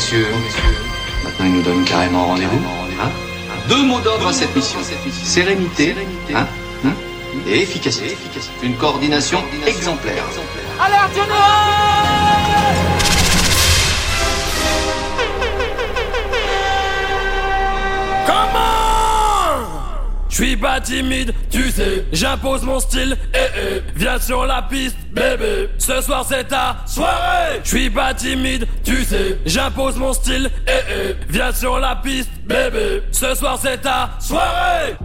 messieurs. Maintenant, il nous donne carrément rendez-vous. Hein. Deux mots d'ordre à cette mission. Sérénité hein, hein, et efficacité. Une coordination exemplaire. Alerte Je suis pas timide, tu sais, j'impose mon style, eh eh, viens sur la piste, bébé, ce soir c'est ta soirée, je suis pas timide, tu sais, j'impose mon style, eh eh, viens sur la piste, bébé, ce soir c'est ta soirée.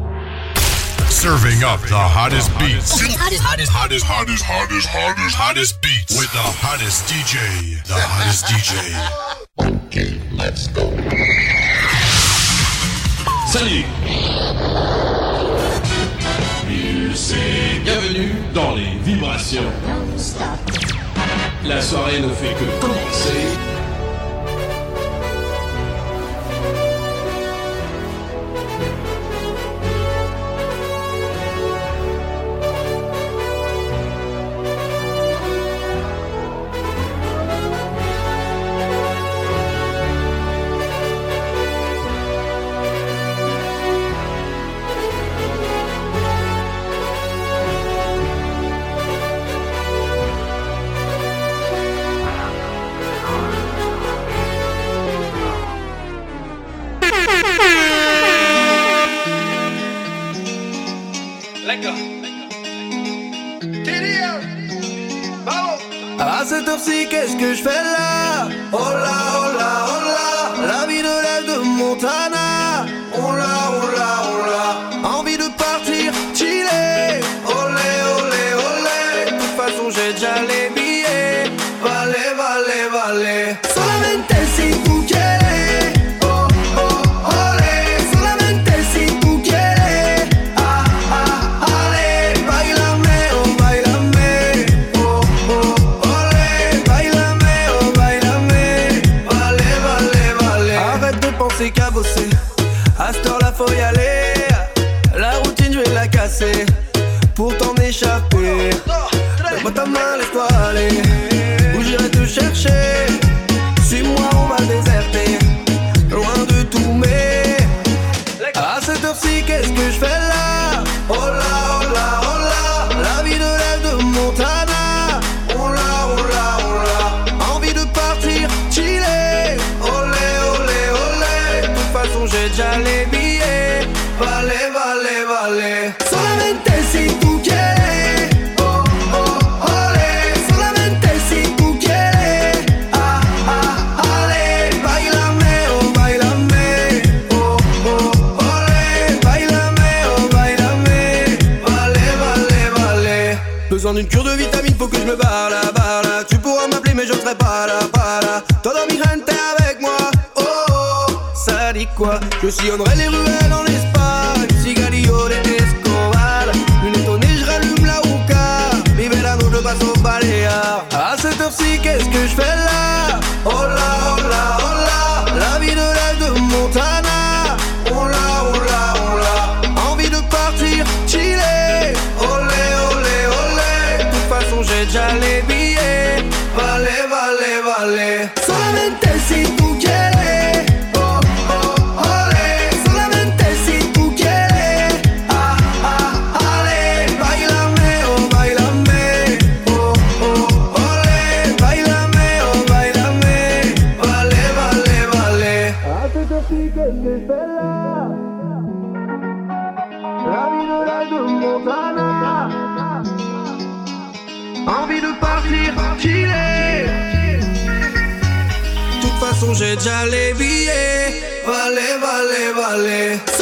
Serving up the hottest beats. Hottest, hottest, hottest, hottest, hottest, hottest, hottest beats. With the hottest DJ. The hottest DJ. Okay, let's go. Salut! bienvenue dans les vibrations. La soirée ne fait que commencer. Je sillonnerai les ruelles en Espagne, Cigarillo de Escobar. Une étonnée, je rallume la hookah. Liberano, je passe au Balear. À cette heure-ci, qu'est-ce que je fais là? Oh là! Jalebi, le vale, vale, vale.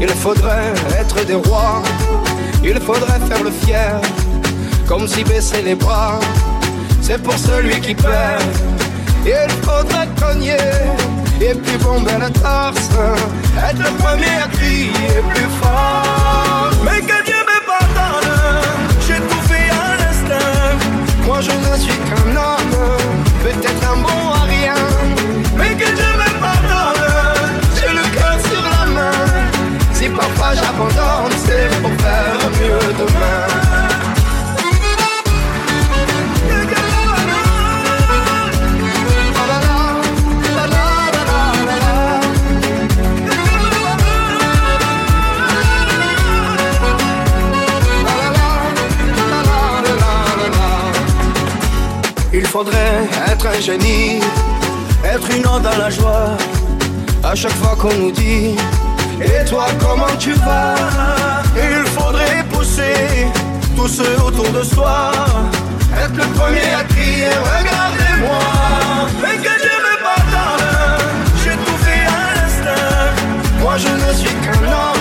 Il faudrait être des rois, il faudrait faire le fier, comme si baisser les bras, c'est pour celui qui perd. Il faudrait cogner, et puis bomber la torse, être le premier à crier plus fort. Mais que Dieu me pardonne, j'ai tout fait à l'instinct. Moi je ne suis qu'un homme, peut-être un bon à rien, mais que pour faire mieux demain. Il faudrait être un génie, être une onde à la joie, à chaque fois qu'on nous dit et toi, comment tu vas? Il faudrait pousser tous ceux autour de soi. Être le premier à crier, regardez-moi. Et que Dieu me pardonne, j'ai tout fait à l'instinct. Moi, je ne suis qu'un homme.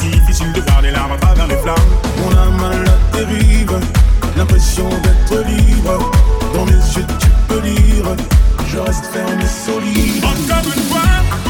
difficile de voir les larmes à travers les flammes. Mon âme à la dérive, l'impression d'être libre. Dans mes yeux, tu peux lire, je reste ferme et solide. Encore une fois.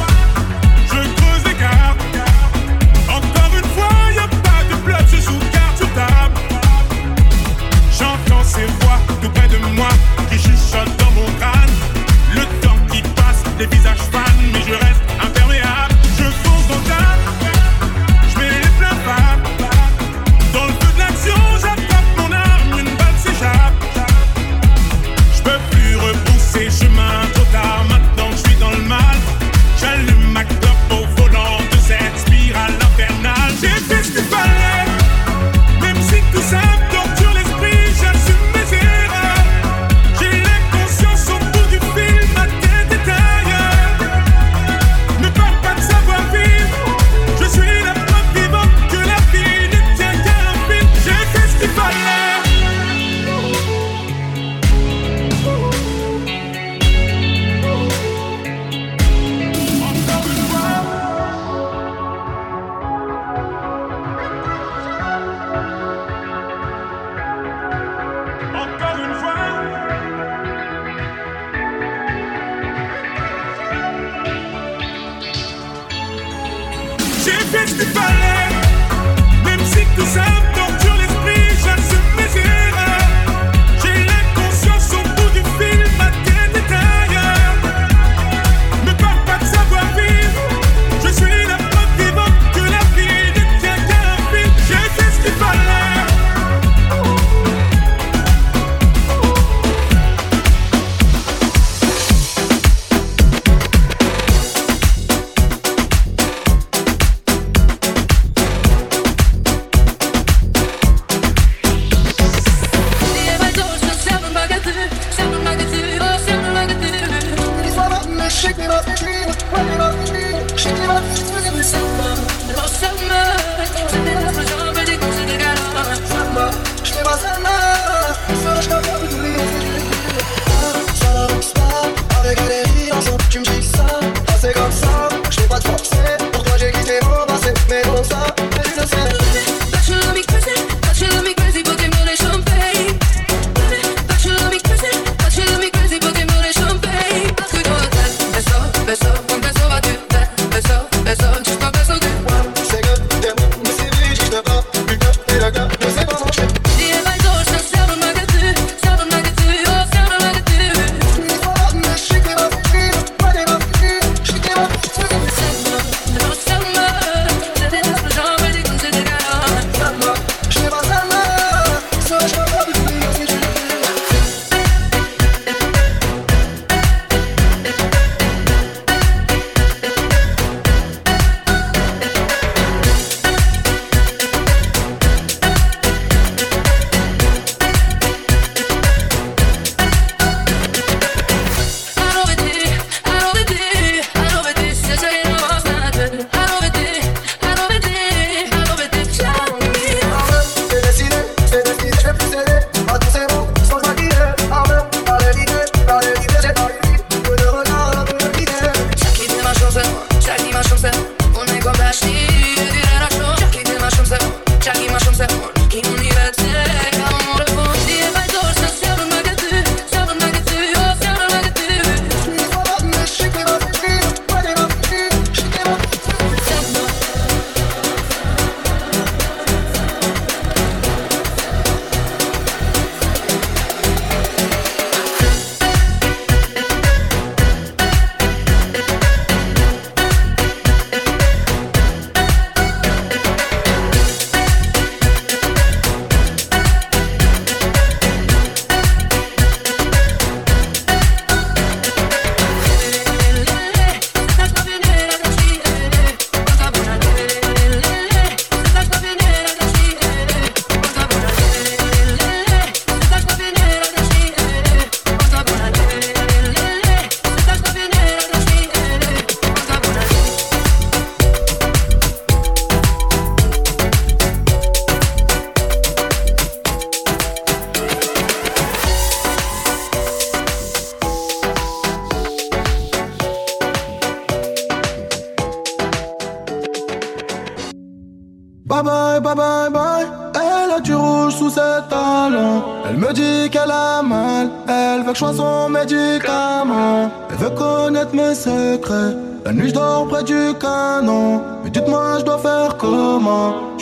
te parler, même si tout ça.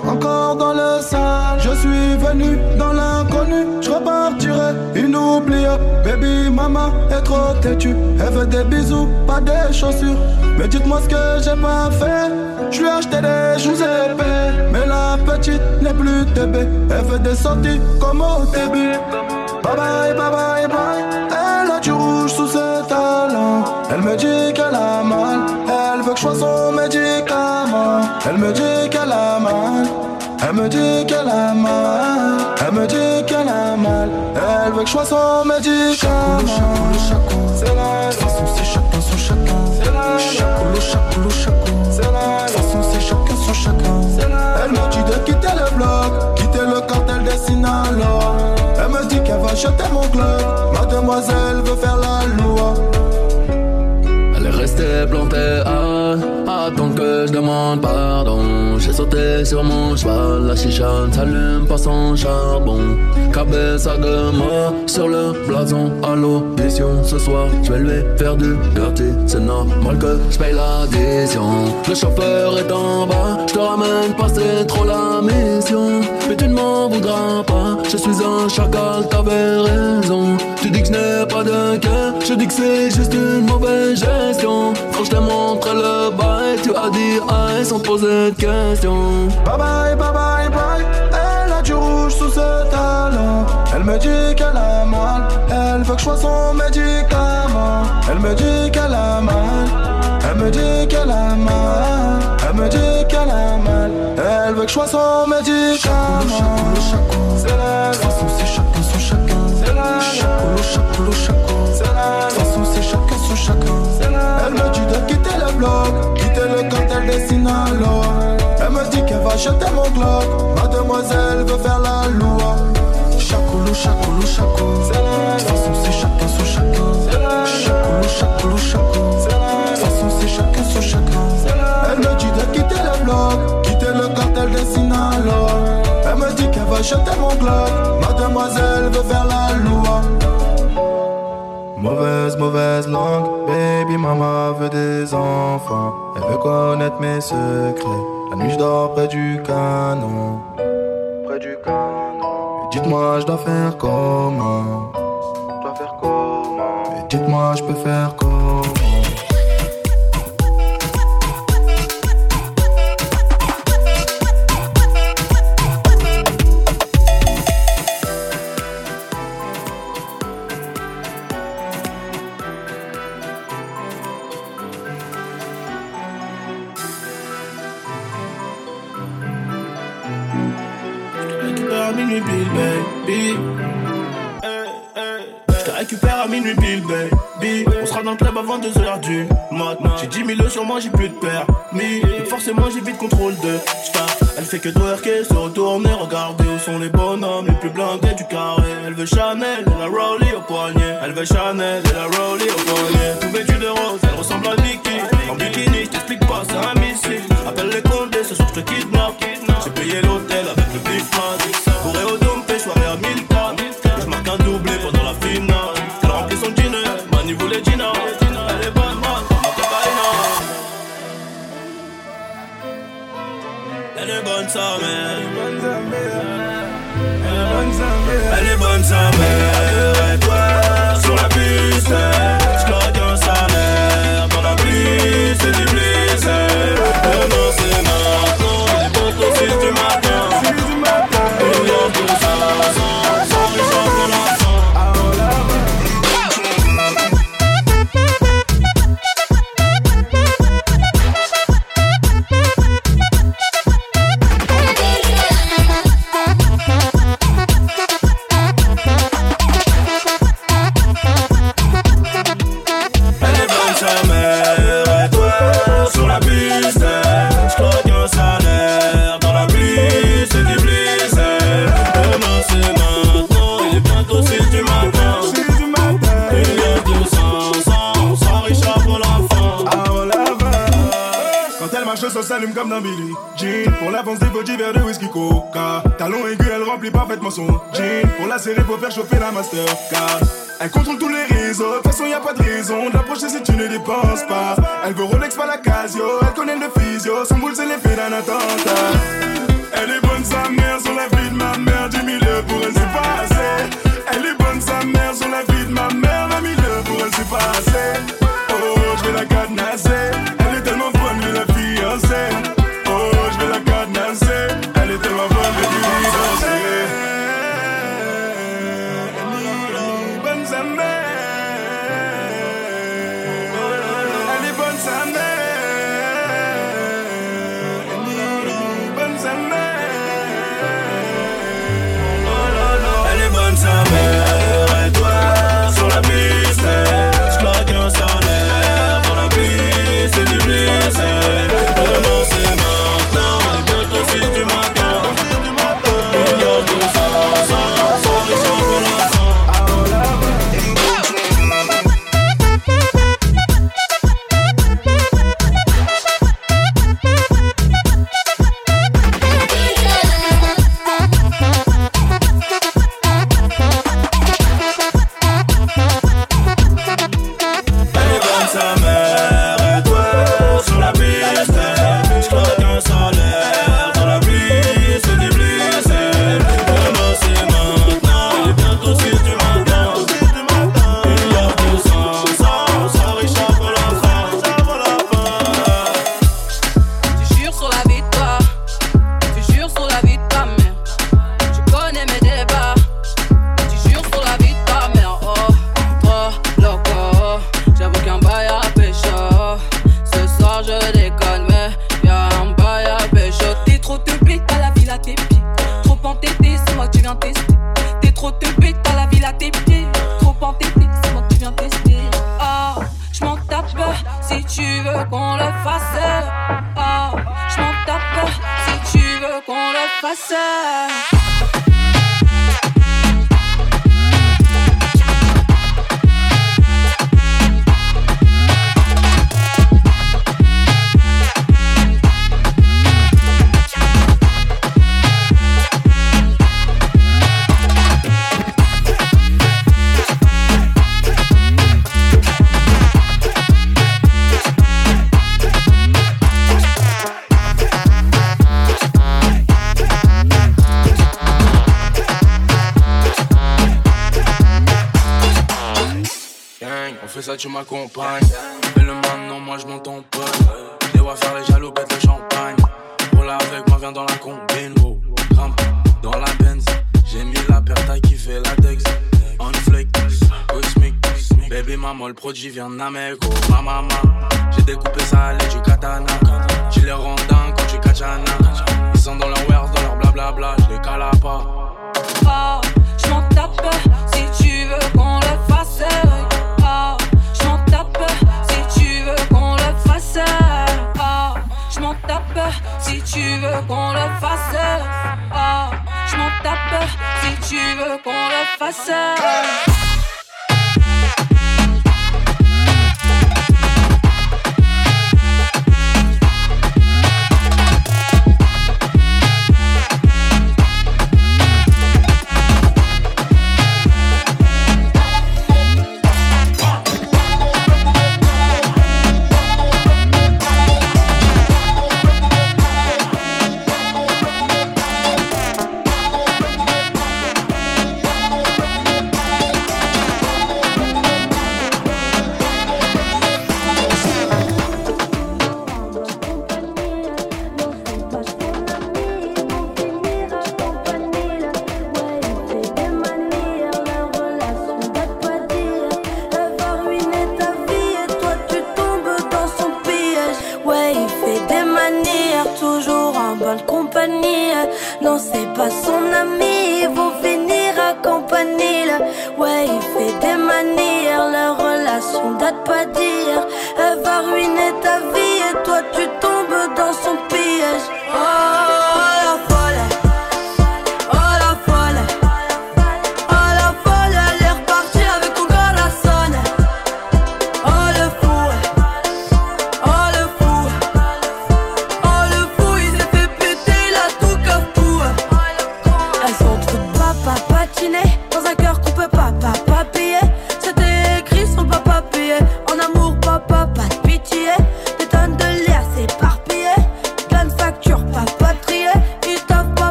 Suis encore dans le sale. Je suis venu dans l'inconnu. Je repartirai. Inoubliable Baby maman est trop têtue. Elle veut des bisous, pas des chaussures. Mais dites-moi ce que j'ai pas fait. Je lui ai acheté des joues épais. Mais la petite n'est plus bébé Elle veut des sorties comme au début. Bye bye bye bye bye. Elle a du rouge sous ses talons. Elle me dit qu'elle a mal. Elle veut que je sois son médicament Elle me dit qu'elle a mal. Elle me dit qu'elle a mal. Elle me dit qu'elle a mal. Elle veut que je sois son médicament. C'est la De toute façon c'est chacun son chacun. C'est la Chacoulou, chacoulou, chacoulou C'est la De toute façon c'est chacun son chacun. Elle me dit de quitter le bloc Quitter le cartel des Sinaloa. Elle me dit qu'elle va jeter mon club Mademoiselle veut faire la loi. Elle est restée plantée à attendre que je demande pardon. J'ai sauté sur mon cheval, la chicha ne s'allume pas sans charbon. Cabeza mort sur le blason à l'audition. Ce soir, je vais lui faire du dirty. C'est normal que je paye l'addition. Le chauffeur est en bas, je te ramène pas, c'est trop la mission. Mais tu ne m'en voudras pas, je suis un chacal, t'avais raison. Tu dis que je n'ai pas de cœur, je dis que c'est juste une mauvaise gestion. Quand je t'ai montré le bail, tu as dit aïe sans poser de questions. Bye bye, bye bye, bye. Elle a du rouge sous ses talons. Elle me dit qu'elle a mal. Elle veut que je sois son médicament. Elle me dit qu'elle a mal. Elle me dit qu'elle a mal. Elle me dit qu'elle a mal. Elle veut que je sois son médicament. Jeter mon glock. Mademoiselle veut faire la loi. Chacoulou, chacoulou, la De toute façon, c'est chacun son chacun. Chacoulou, chacoulou, la De toute façon, c'est chacun son chacun. Elle me dit de quitter le bloc, quitter le cartel des Sinaloa. Elle me dit qu'elle va jeter mon glock. Mademoiselle veut faire la loi. Mauvaise, mauvaise langue, baby mama veut des enfants. Elle veut connaître mes secrets. La nuit je dors près du canon. Près du canon. Dites-moi, je dois faire comment? Je dois faire comment? Mais dites-moi, je peux faire comment? Minuit, baby. Je te récupère à minuit, Bill, baby. On sera dans le club avant 2h du matin. J'ai 10 000 sur moi, j'ai plus de permis. Donc forcément, j'ai vite contrôle de staff. Elle fait que twerker, se retourner, regarder où sont les bonhommes les plus blindés du carré. Elle veut Chanel et la Rollie au poignet. Elle veut Chanel et la Rollie au poignet. Tout vêtu de rose, elle ressemble à Nicki. En bikini, je t'explique pas, c'est un missile. Appelle les Elle son jean Pour la serrer, pour faire chauffer la Mastercard elle contrôle tous les réseaux, de toute façon y a pas de raison d'approcher si tu ne dépenses pas. Elle veut Rolex pas la Casio, elle connaît le physio, son boule c'est l'effet d'un attentat. Elle est bonne sa mère sur la vie de ma mère, 10 000 pour elle c'est pas qu'on le fasse. Oh, je m'en tape si tu veux qu'on le fasse. Tu m'accompagnes. Fais le maintenant, moi je m'entends pas. Les vois faire les jaloux, pète le champagne. Roule avec moi, viens dans la combine, wow. Grimpe dans la Benz. J'ai mis la taille qui fait la Dex. On flick, cosmic. Baby maman, le produit vient d'Amérique, ma maman. J'ai découpé ça à du katana. Tu les rends dingue quand tu katana. Ils sont dans leur wares, dans leur blablabla. Je les cala pas. Oh, je m'en tape si tu veux qu'on le fasse. Si tu veux qu'on le fasse. Oh, je m'en tape si tu veux qu'on le fasse.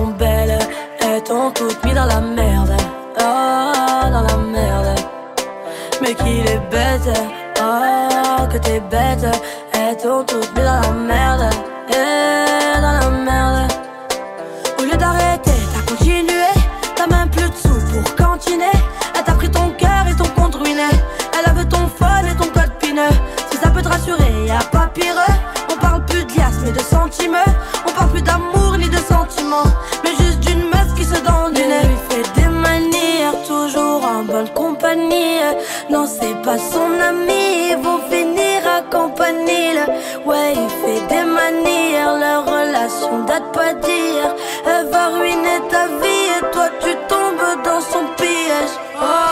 sont belles, elles t'ont toutes mis dans la merde. Oh, dans la merde. Mais qu'il est bête, oh, que t'es bête, elles t'ont toutes mis dans la merde. Et dans la merde. Au lieu d'arrêter, t'as continué, t'as même plus de sous pour cantiner. Elle t'a pris ton cœur et ton compte ruiné. Elle avait ton phone et ton code pineux. Si ça peut te rassurer, y'a pas pire. On parle plus de liasses mais de centimes. On parle plus d'amour mais juste d'une meuf qui se donne du. Il fait des manières, toujours en bonne compagnie. Non, c'est pas son ami, ils vont finir accompagnés. Ouais, il fait des manières, leur relation date pas d'hier. Elle va ruiner ta vie et toi tu tombes dans son piège. Oh.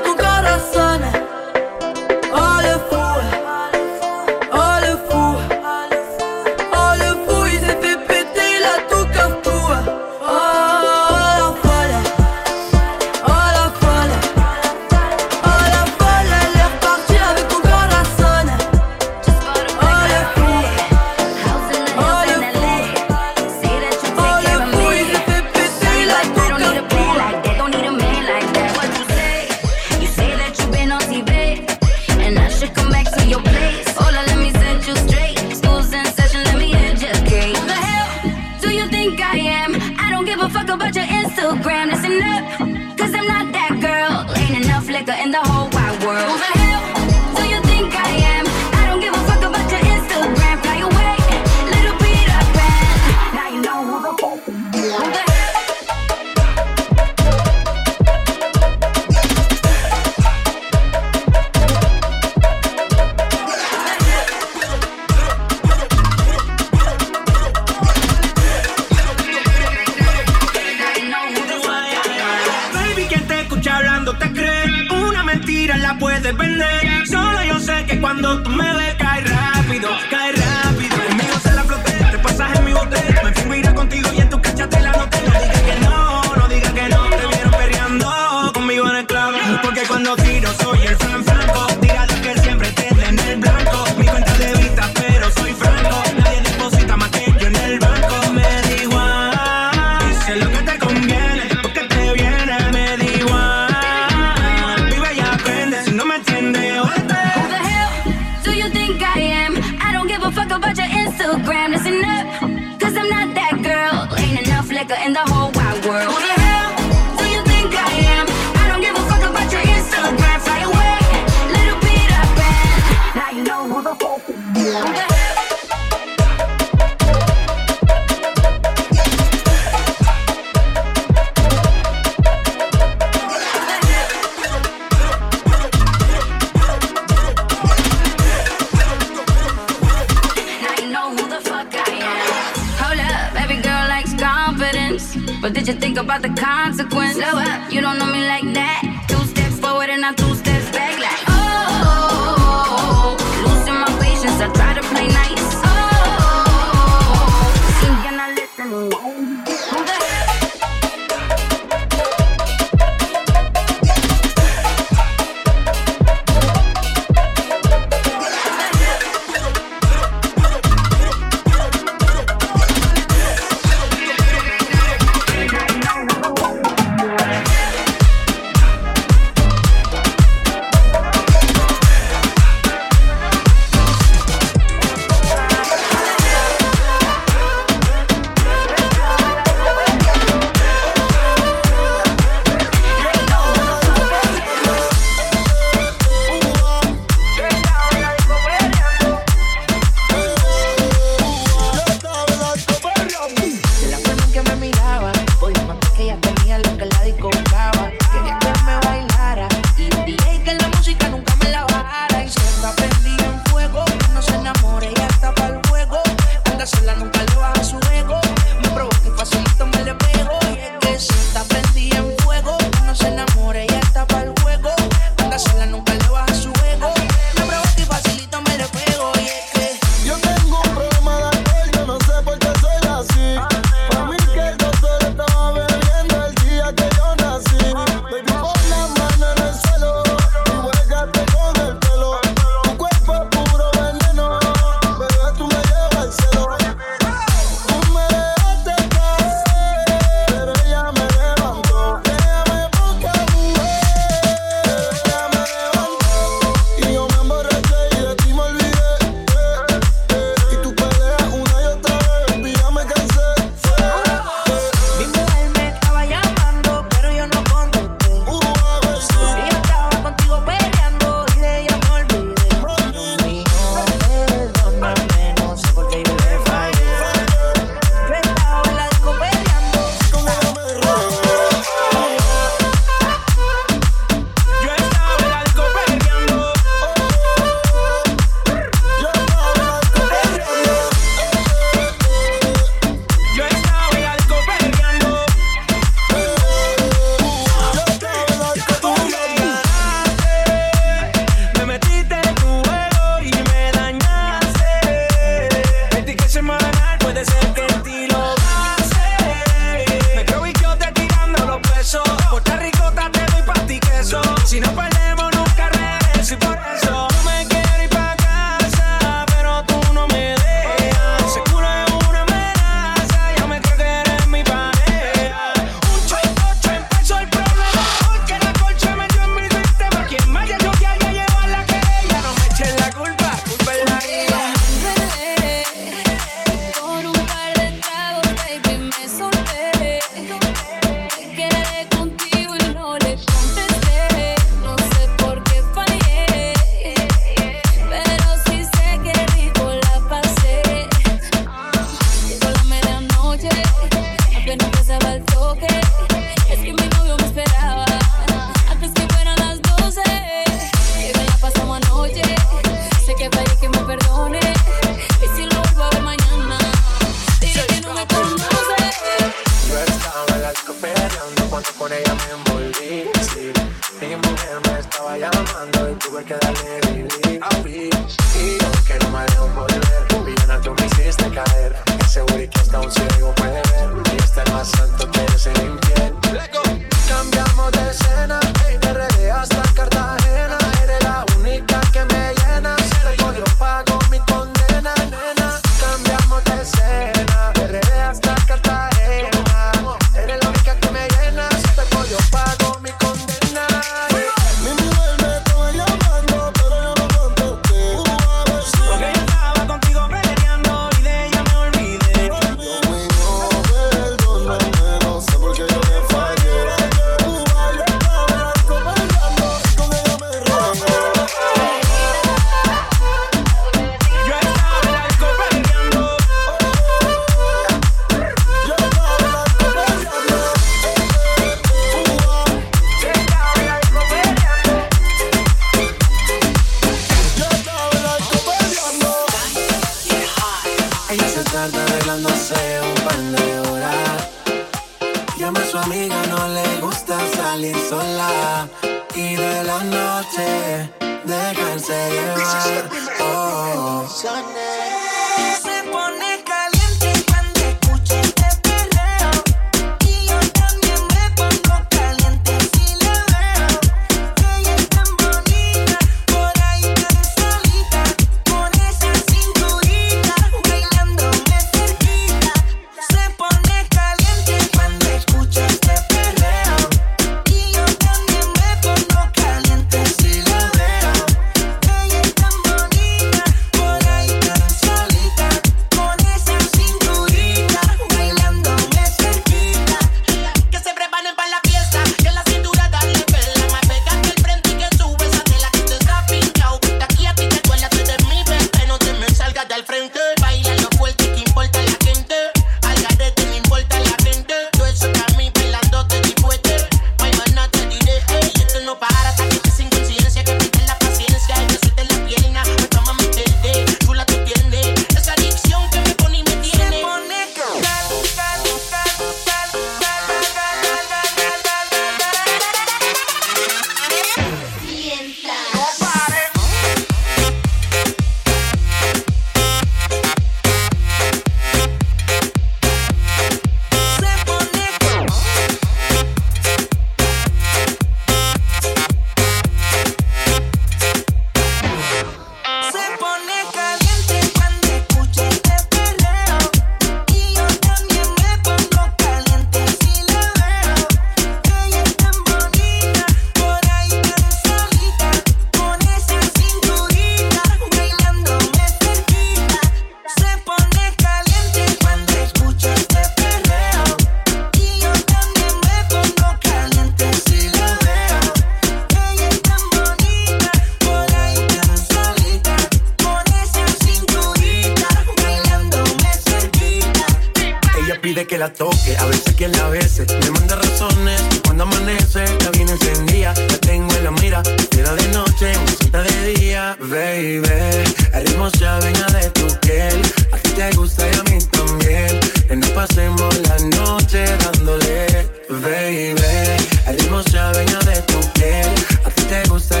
la noche dándole, baby. El ritmo se adueña de tu piel. A ti te gusta